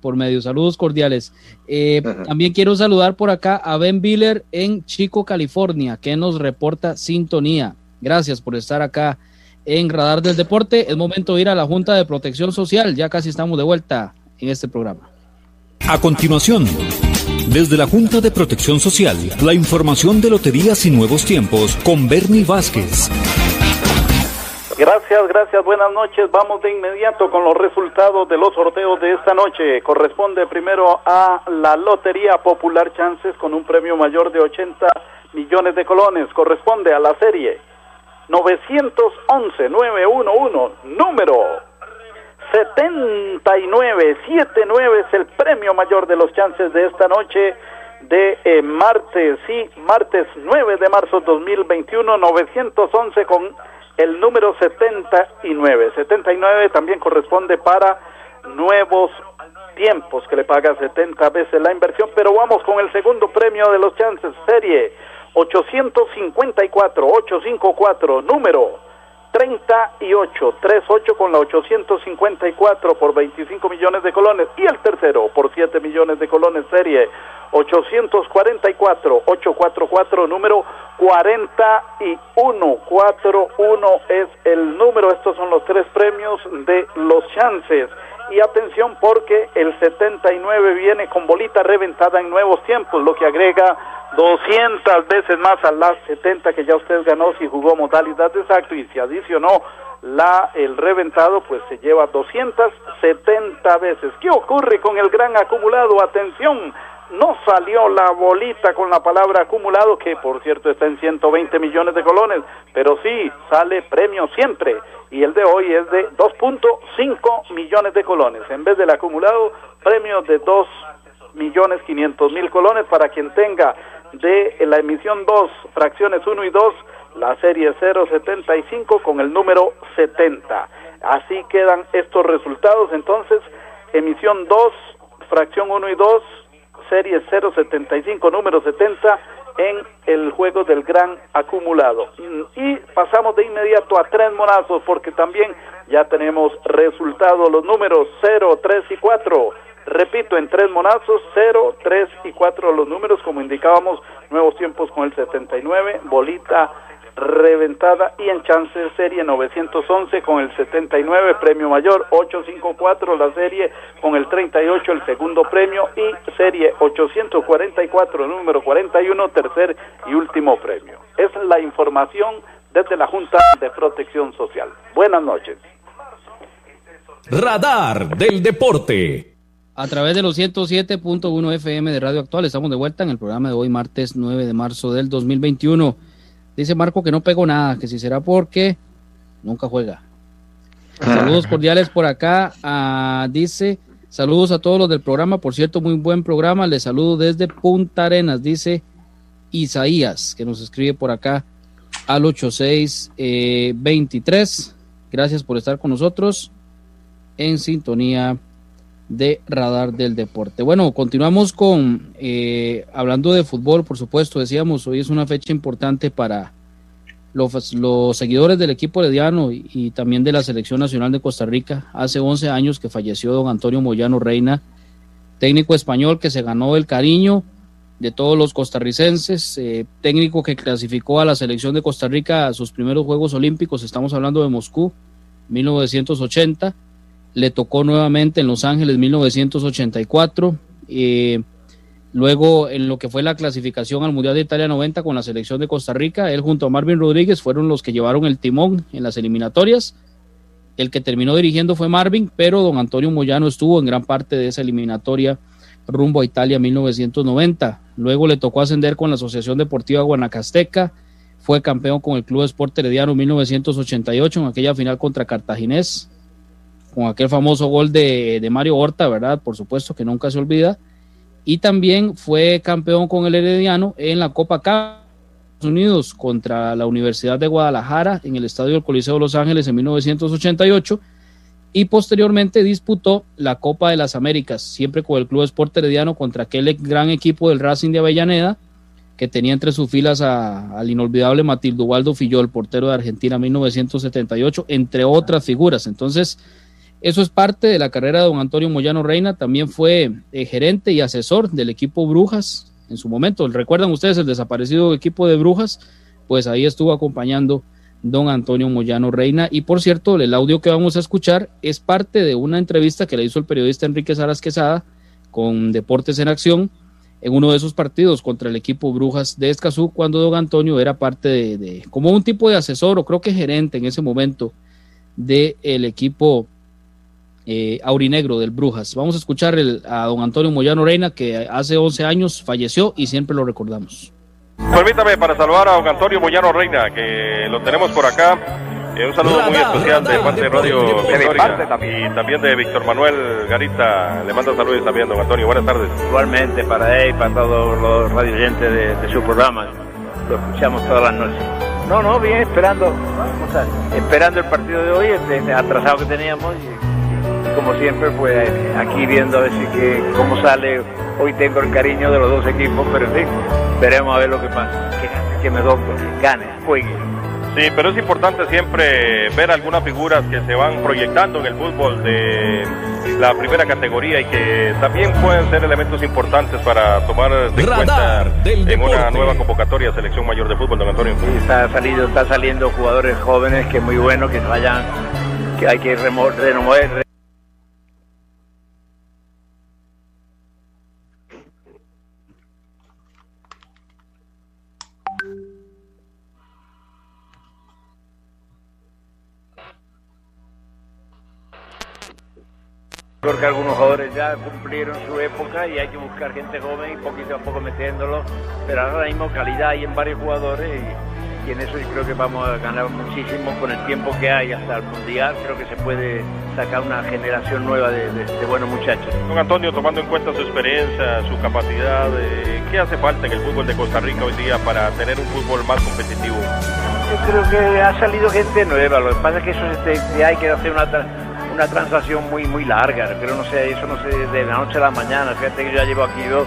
por medio. Saludos cordiales. Eh, también quiero saludar por acá a Ben Biller en Chico, California, que nos reporta sintonía. Gracias por estar acá en Radar del Deporte. Es momento de ir a la Junta de Protección Social. Ya casi estamos de vuelta en este programa. A continuación. Desde la Junta de Protección Social, la información de Loterías y Nuevos Tiempos con Bernie Vázquez. Gracias, gracias, buenas noches. Vamos de inmediato con los resultados de los sorteos de esta noche. Corresponde primero a la Lotería Popular Chances con un premio mayor de 80 millones de colones. Corresponde a la serie 911-911, número 7979 es el premio mayor de los chances de esta noche de eh, martes, sí, martes 9 de marzo 2021, 911 con el número 79. 79 también corresponde para nuevos tiempos que le paga 70 veces la inversión, pero vamos con el segundo premio de los chances, serie 854, 854, número 38, 38 con la 854 por 25 millones de colones. Y el tercero por 7 millones de colones serie 844, 844 número 41, 41 es el número, estos son los tres premios de los chances Y atención porque el 79 viene con bolita reventada en nuevos tiempos, lo que agrega 200 veces más a las 70 que ya usted ganó si jugó modalidad de exacto y si adicionó la el reventado pues se lleva 270 veces. ¿Qué ocurre con el gran acumulado? Atención, no salió la bolita con la palabra acumulado, que por cierto está en 120 millones de colones, pero sí sale premio siempre. Y el de hoy es de 2.5 millones de colones. En vez del acumulado, premio de 2 millones 500 mil colones para quien tenga de la emisión 2, fracciones 1 y 2, la serie 075 con el número 70. Así quedan estos resultados. Entonces, emisión 2, fracción 1 y 2, serie 075, número 70 en el juego del gran acumulado. Y pasamos de inmediato a tres monazos porque también ya tenemos resultados, los números 0, 3 y 4. Repito, en tres monazos, 0, 3 y 4 los números, como indicábamos, nuevos tiempos con el 79, bolita reventada y en chance serie 911 con el 79 premio mayor 854 la serie con el 38 el segundo premio y serie 844 número 41 tercer y último premio. Es la información desde la Junta de Protección Social. Buenas noches. Radar del Deporte. A través de los 107.1 FM de Radio Actual estamos de vuelta en el programa de hoy martes 9 de marzo del 2021 Dice Marco que no pegó nada, que si será porque nunca juega. Saludos cordiales por acá. Ah, dice, saludos a todos los del programa. Por cierto, muy buen programa. Les saludo desde Punta Arenas, dice Isaías, que nos escribe por acá al 8623. Eh, Gracias por estar con nosotros en sintonía de Radar del Deporte. Bueno, continuamos con, eh, hablando de fútbol, por supuesto, decíamos, hoy es una fecha importante para los, seguidores del equipo herediano y, y, también de la Selección Nacional de Costa Rica. Hace 11 años que falleció don Antonio Moyano Reina, técnico español que se ganó el cariño de todos los costarricenses, eh, técnico que clasificó a la selección de Costa Rica a sus primeros Juegos Olímpicos, estamos hablando de Moscú, 1980 le tocó nuevamente en Los Ángeles 1984. Eh, luego, en lo que fue la clasificación al Mundial de Italia 90 con la selección de Costa Rica, él junto a Marvin Rodríguez fueron los que llevaron el timón en las eliminatorias. El que terminó dirigiendo fue Marvin, pero don Antonio Moyano estuvo en gran parte de esa eliminatoria rumbo a Italia 1990. Luego le tocó ascender con la Asociación Deportiva Guanacasteca, fue campeón con el Club Sport Herediano 1988 en aquella final contra Cartaginés con aquel famoso gol de, Mario Horta, ¿verdad? Por supuesto que nunca se olvida. Y también fue campeón con el Herediano en la Copa Estados Unidos contra la Universidad de Guadalajara en el Estadio del Coliseo de Los Ángeles en 1988 y posteriormente disputó la Copa de las Américas, siempre con el Club Sport Herediano contra aquel gran equipo del Racing de Avellaneda que tenía entre sus filas al inolvidable Matildo Waldo Fillol, portero de Argentina 1978, entre otras figuras. Entonces, eso es parte de la carrera de don Antonio Moyano Reina. También fue eh, gerente y asesor del equipo Brujas en su momento. ¿Recuerdan ustedes el desaparecido equipo de Brujas? Pues ahí estuvo acompañando don Antonio Moyano Reina. Y por cierto, el audio que vamos a escuchar es parte de una entrevista que le hizo el periodista Enrique Saras Quesada con Deportes en Acción en uno de esos partidos contra el equipo Brujas de Escazú, cuando don Antonio era parte de, como un tipo de asesor o creo que gerente en ese momento del equipo eh, aurinegro del Brujas. Vamos a escuchar a don Antonio Moyano Reina, que hace 11 años falleció y siempre lo recordamos. Permítame para saludar a don Antonio Moyano Reina, que lo tenemos por acá. Eh, un saludo muy especial de parte de Radio Victoria y también de Víctor Manuel Garita. Le mando saludos también, don Antonio. Buenas tardes. Igualmente para él y para todos los radio oyentes de, su programa. Lo escuchamos todas las noches. No, no, bien, esperando, esperando el partido de hoy, el atrasado que teníamos. Y como siempre, pues aquí viendo a ver si que, cómo sale. Hoy tengo el cariño de los dos equipos, pero en fin, veremos a ver lo que pasa. Que, que me que gane, juegue. Sí, pero es importante siempre ver algunas figuras que se van proyectando en el fútbol de la primera categoría y que también pueden ser elementos importantes para tomar de cuenta en una nueva convocatoria de selección mayor de fútbol, don Antonio. Sí, está saliendo, está saliendo jugadores jóvenes que es muy bueno que vayan, que hay que renovar Creo que algunos jugadores ya cumplieron su época y hay que buscar gente joven y poquito a poco metiéndolo, pero ahora mismo calidad hay en varios jugadores y, y en eso yo creo que vamos a ganar muchísimo con el tiempo que hay hasta el Mundial, creo que se puede sacar una generación nueva de, de- de buenos muchachos. Don Antonio, tomando en cuenta su experiencia, su capacidad, eh, ¿qué hace falta en el fútbol de Costa Rica hoy día para tener un fútbol más competitivo? Yo creo que ha salido gente nueva, lo que pasa es que eso se, se hay que hacer una, una transacción muy muy larga, pero no sé, eso no sé de la noche a la mañana, fíjate que yo ya llevo aquí yo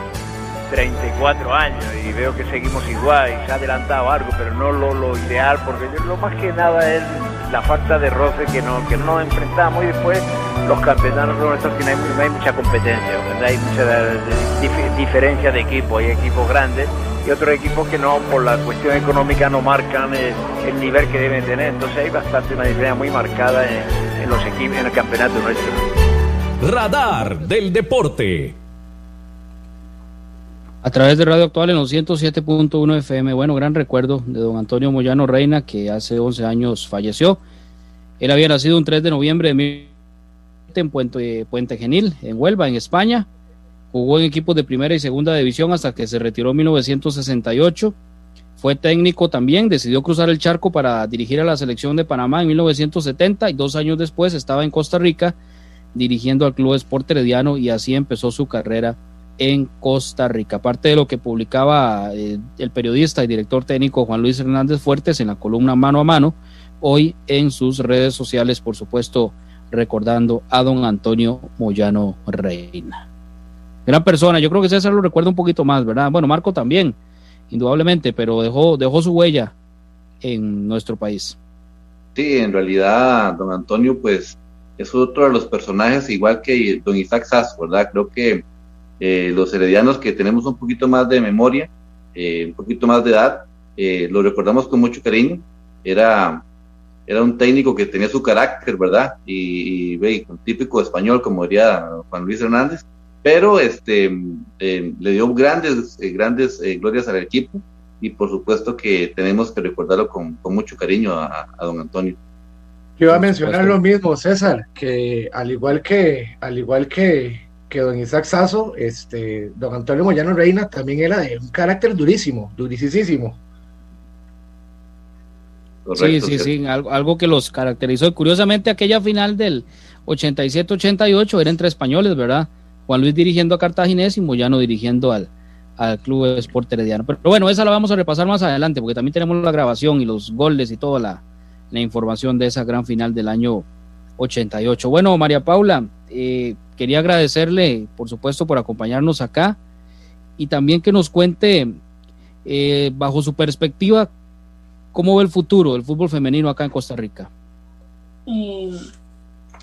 34 años y veo que seguimos igual y se ha adelantado algo, pero no lo, lo ideal, porque yo- lo más que nada es la falta de roce que no, que no nos enfrentamos y después los campeonatos nuestros no hay, hay mucha competencia, hay mucha eh, dif- diferencia de equipos, hay equipos grandes y otros equipos que no, por la cuestión económica, no marcan el nivel que deben tener. Entonces hay bastante una diferencia muy marcada en, en los equipos, en el campeonato nuestro. Radar del Deporte. A través de Radio Actual en los 107.1 FM. Bueno, gran recuerdo de don Antonio Moyano Reina, que hace 11 años falleció. Él había nacido un 3 de noviembre de 1900 en Puente, Puente Genil, en Huelva, en España. Jugó en equipos de primera y segunda división hasta que se retiró en 1968. Fue técnico también, decidió cruzar el charco para dirigir a la selección de Panamá en 1970 y dos años después estaba en Costa Rica dirigiendo al Club Sport Herediano y así empezó su carrera en Costa Rica. Aparte de lo que publicaba eh, el periodista y director técnico Juan Luis Hernández Fuertes en la columna Mano a Mano, hoy en sus redes sociales, por supuesto, recordando a don Antonio Moyano Reina. Gran persona, yo creo que César lo recuerda un poquito más, ¿verdad? Bueno, Marco también, indudablemente, pero dejó, dejó su huella en nuestro país. Sí, en realidad, don Antonio, pues es otro de los personajes, igual que don Isaac Sass, ¿verdad? Creo que eh, los heredianos que tenemos un poquito más de memoria, eh, un poquito más de edad, eh, lo recordamos con mucho cariño. Era, era un técnico que tenía su carácter, ¿verdad? Y, y, un típico español, como diría Juan Luis Hernández, pero este, eh, le dio grandes, eh, grandes eh, glorias al equipo y por supuesto que tenemos que recordarlo con, con mucho cariño a, a don Antonio. Yo iba a mencionar lo mismo, César, que al igual que, al igual que, que don Isaac Sasso, este, don Antonio Moyano Reina también era de un carácter durísimo, durísimo. sí, sí, sí, algo, algo, que los caracterizó. Curiosamente, aquella final del 87-88 era entre españoles, ¿verdad? Juan Luis dirigiendo a Cartaginés y Moyano dirigiendo al, al Club Sport Herediano. Pero, pero, bueno, esa la vamos a repasar más adelante, porque también tenemos la grabación y los goles y toda la, la información de esa gran final del año 88. Bueno, María Paula, eh, quería agradecerle, por supuesto, por acompañarnos acá y también que nos cuente, eh, bajo su perspectiva, cómo ve el futuro del fútbol femenino acá en Costa Rica. Eh,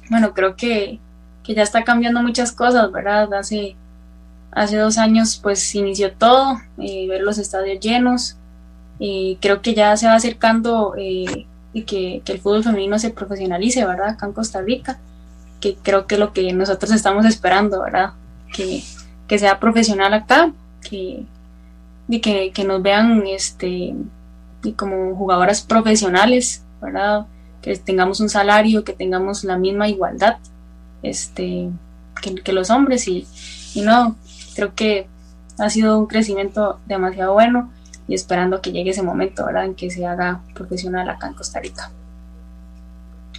bueno, creo que, que, ya está cambiando muchas cosas, ¿verdad? Hace, hace dos años pues inició todo, eh, ver los estadios llenos, creo que ya se va acercando y que, que, el fútbol femenino se profesionalice, ¿verdad? Acá en Costa Rica, que creo que es lo que nosotros estamos esperando, ¿verdad? Que, que sea profesional acá, que, y que, que nos vean este, y como jugadoras profesionales, ¿verdad? Que tengamos un salario, que tengamos la misma igualdad este, que, que los hombres y, y no, creo que ha sido un crecimiento demasiado bueno y esperando que llegue ese momento, ¿verdad? En que se haga profesional acá en Costa Rica.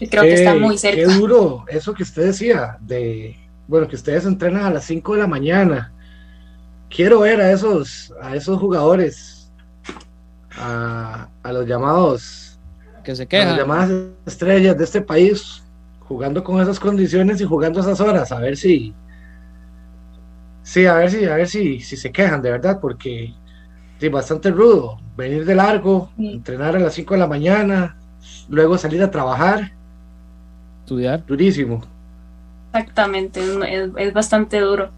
Y creo qué, que está muy cerca. Qué duro eso que usted decía, de, bueno, que ustedes entrenan a las 5 de la mañana. Quiero ver a esos, a esos jugadores, a, a los llamados, que se quejan. A las llamadas estrellas de este país, jugando con esas condiciones y jugando esas horas, a ver si, sí, a ver si, a ver si, si se quejan de verdad, porque sí, bastante rudo, venir de largo, sí. entrenar a las 5 de la mañana, luego salir a trabajar, estudiar, durísimo. Exactamente, es, es bastante duro.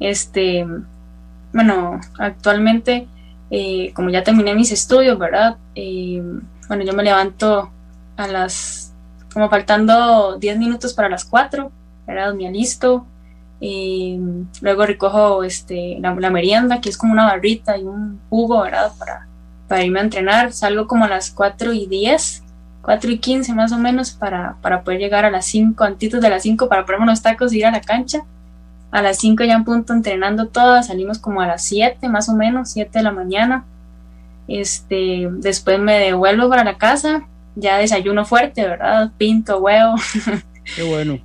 Este, bueno, actualmente, eh, como ya terminé mis estudios, ¿verdad? Eh, bueno, yo me levanto a las, como faltando 10 minutos para las 4, ¿verdad? Me alisto, eh, luego recojo este, la, la, merienda, que es como una barrita y un jugo, ¿verdad? Para, para irme a entrenar. Salgo como a las 4 y 10 4 y 15 más o menos para, para poder llegar a las 5, antitos de las 5 para ponerme los tacos y ir a la cancha. A las 5 ya en punto entrenando todas, salimos como a las 7 más o menos, 7 de la mañana. Este, después me devuelvo para la casa, ya desayuno fuerte, ¿verdad? Pinto, huevo. Qué bueno.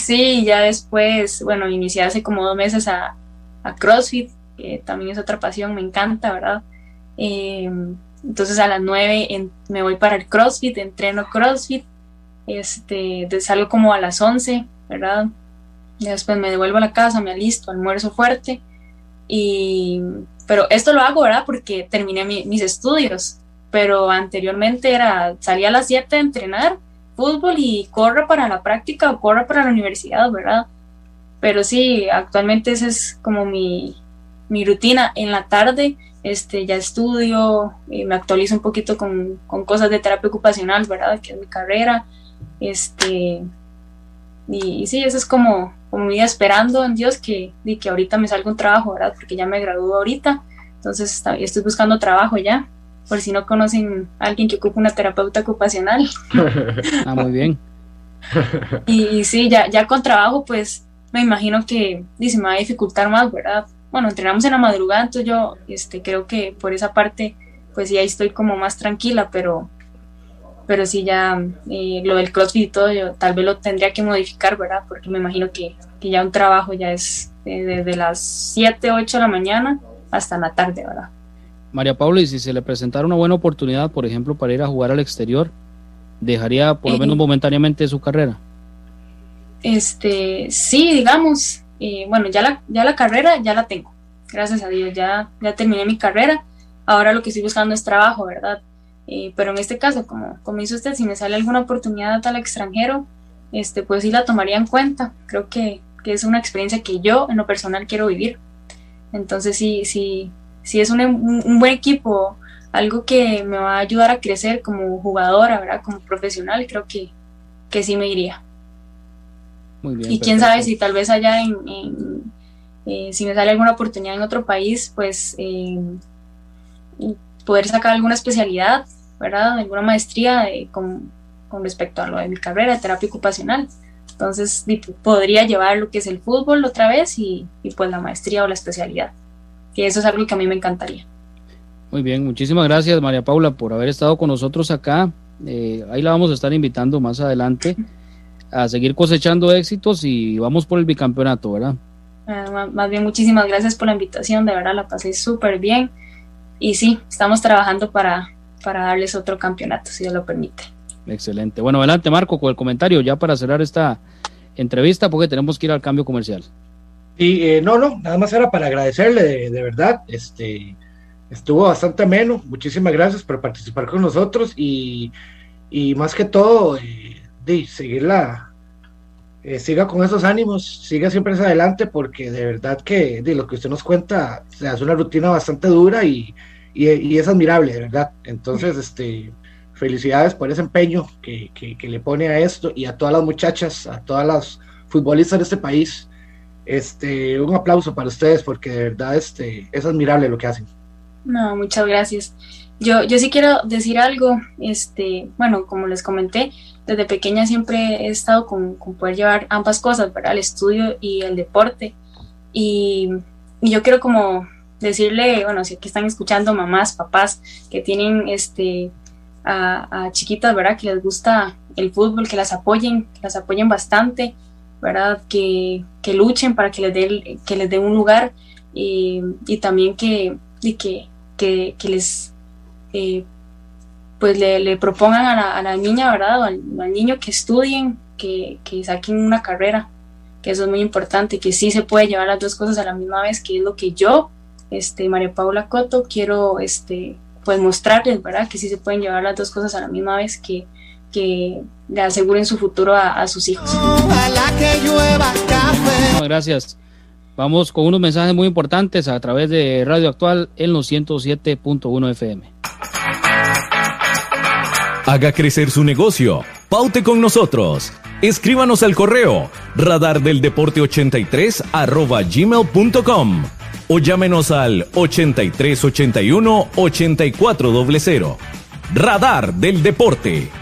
Sí, ya después, bueno, inicié hace como dos meses a, a CrossFit, que también es otra pasión, me encanta, ¿verdad? Eh, entonces a las 9 me voy para el CrossFit, entreno CrossFit, este, salgo como a las 11, ¿verdad? Y después me devuelvo a la casa, me alisto, almuerzo fuerte. Y, pero esto lo hago, ¿verdad? Porque terminé mis estudios. Pero anteriormente era, salía a las 7 a entrenar fútbol y corro para la práctica o corro para la universidad, ¿verdad? Pero sí, actualmente esa es como mi, mi rutina. En la tarde este, ya estudio, y me actualizo un poquito con, con, cosas de terapia ocupacional, ¿verdad? Que es mi carrera. Este, y, sí, eso es como, como mi esperando en Dios que, que ahorita me salga un trabajo, ¿verdad? Porque ya me gradúo ahorita, entonces estoy buscando trabajo ya, por si no conocen a alguien que ocupe una terapeuta ocupacional. ah, muy bien. Y, sí, ya, ya con trabajo, pues me imagino que dice, me va a dificultar más, ¿verdad? bueno, entrenamos en la madrugada, entonces yo este, creo que por esa parte, pues ya estoy como más tranquila, pero, pero sí ya eh, lo del CrossFit y todo, yo tal vez lo tendría que modificar, ¿verdad? Porque me imagino que, que ya un trabajo ya es desde las 7, 8 de la mañana hasta la tarde, ¿verdad? María Paula, y si se le presentara una buena oportunidad, por ejemplo, para ir a jugar al exterior, ¿dejaría por lo menos eh, momentáneamente su carrera? Este, sí, digamos, bueno, ya la, ya la carrera ya la tengo, gracias a Dios, ya, ya terminé mi carrera, ahora lo que estoy buscando es trabajo, ¿verdad? pero en este caso, como, como dice usted, si me sale alguna oportunidad al extranjero, este, pues sí la tomaría en cuenta, creo que, que es una experiencia que yo en lo personal quiero vivir. Entonces, sí, sí, sí es un, un, buen equipo, algo que me va a ayudar a crecer como jugadora, ¿verdad? Como profesional, creo que, que sí me iría y quién sabe si tal vez allá en, eh, si me sale alguna oportunidad en otro país, pues eh, poder sacar alguna especialidad, ¿verdad? Alguna maestría con, respecto a lo de mi carrera de terapia ocupacional. Entonces podría llevar lo que es el fútbol otra vez y, pues la maestría o la especialidad. Que eso es algo que a mí me encantaría. Muy bien, muchísimas gracias María Paula por haber estado con nosotros acá. Eh, ahí la vamos a estar invitando más adelante a seguir cosechando éxitos y vamos por el bicampeonato, ¿verdad? Ah, más bien, muchísimas gracias por la invitación, de verdad la pasé súper bien. Y sí, estamos trabajando para, para darles otro campeonato, si Dios lo permite. Excelente. Bueno, adelante Marco con el comentario ya para cerrar esta entrevista porque tenemos que ir al cambio comercial. Y eh, no, no, nada más era para agradecerle de, verdad, este estuvo bastante ameno, muchísimas gracias por participar con nosotros y, y más que todo eh, de seguirla, eh, siga con esos ánimos, siga siempre hacia adelante, porque de verdad que de lo que usted nos cuenta, se hace una rutina bastante dura y, y, es admirable, de verdad. Entonces, este, felicidades por ese empeño que, que, le pone a esto y a todas las muchachas, a todas las futbolistas de este país. Este, un aplauso para ustedes porque de verdad este, es admirable lo que hacen. No, muchas gracias. Yo, yo sí quiero decir algo, este, bueno, como les comenté, desde pequeña siempre he estado con, poder llevar ambas cosas, ¿verdad? El estudio y el deporte. Y, yo quiero como decirle, bueno, si aquí están escuchando mamás, papás que tienen este a, chiquitas, ¿verdad? Que les gusta el fútbol, que las apoyen, que las apoyen bastante, ¿verdad? Que, luchen para que les dé que les un lugar y, también que, que, que, que les eh, pues le, propongan a la, niña, ¿verdad? O al, niño que estudien, que, saquen una carrera, que eso es muy importante, que sí se puede llevar las dos cosas a la misma vez, que es lo que yo, este, María Paula Coto, quiero, este, pues mostrarles, ¿verdad? Que sí se pueden llevar las dos cosas a la misma vez, que, que le aseguren su futuro a, sus hijos. gracias. Vamos con unos mensajes muy importantes a través de Radio Actual en los 107.1 FM. Haga crecer su negocio. Paute con nosotros. Escríbanos al correo radardeldeporte83 arroba gmail.com o llámenos al 8381 8400. Radar del Deporte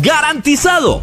¡Garantizado!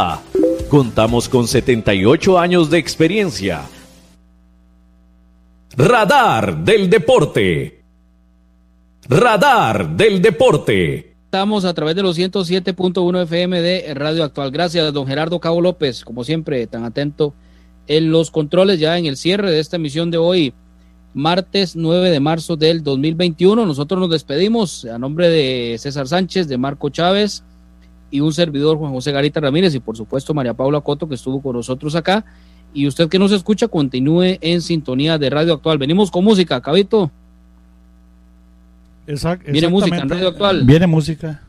Contamos con 78 años de experiencia. Radar del Deporte. Radar del Deporte. Estamos a través de los 107.1 FM de Radio Actual. Gracias, don Gerardo Cabo López, como siempre, tan atento en los controles ya en el cierre de esta emisión de hoy, martes 9 de marzo del 2021. Nosotros nos despedimos a nombre de César Sánchez, de Marco Chávez y un servidor Juan José Garita Ramírez y por supuesto María Paula Coto que estuvo con nosotros acá. Y usted que nos escucha, continúe en sintonía de Radio Actual. Venimos con música, Cabito. Exact, Viene música en Radio Actual. Viene música.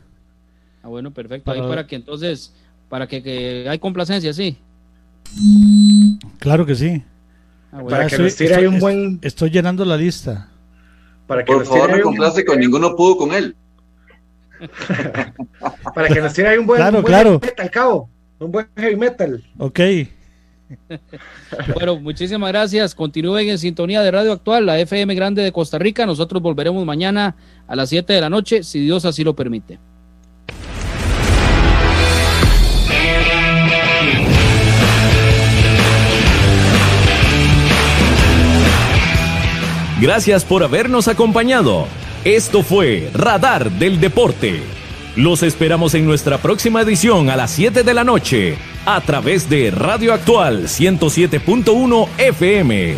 Ah, bueno, perfecto. Ahí para que entonces, para que, que hay complacencia, sí. Claro que sí. Ah, bueno. Para que estoy, nos tire ahí un buen. Estoy llenando la lista. Para que Por favor, un- complace con ninguno pudo con él. Para que nos tire ahí un buen, Claro, un buen claro. heavy metal, cabo. Un buen heavy metal. Ok. Bueno, muchísimas gracias. Continúen en sintonía de Radio Actual, la FM Grande de Costa Rica. Nosotros volveremos mañana a las 7 de la noche, si Dios así lo permite. Gracias por habernos acompañado. Esto fue Radar del Deporte. Los esperamos en nuestra próxima edición a las 7 de la noche a través de Radio Actual 107.1 FM.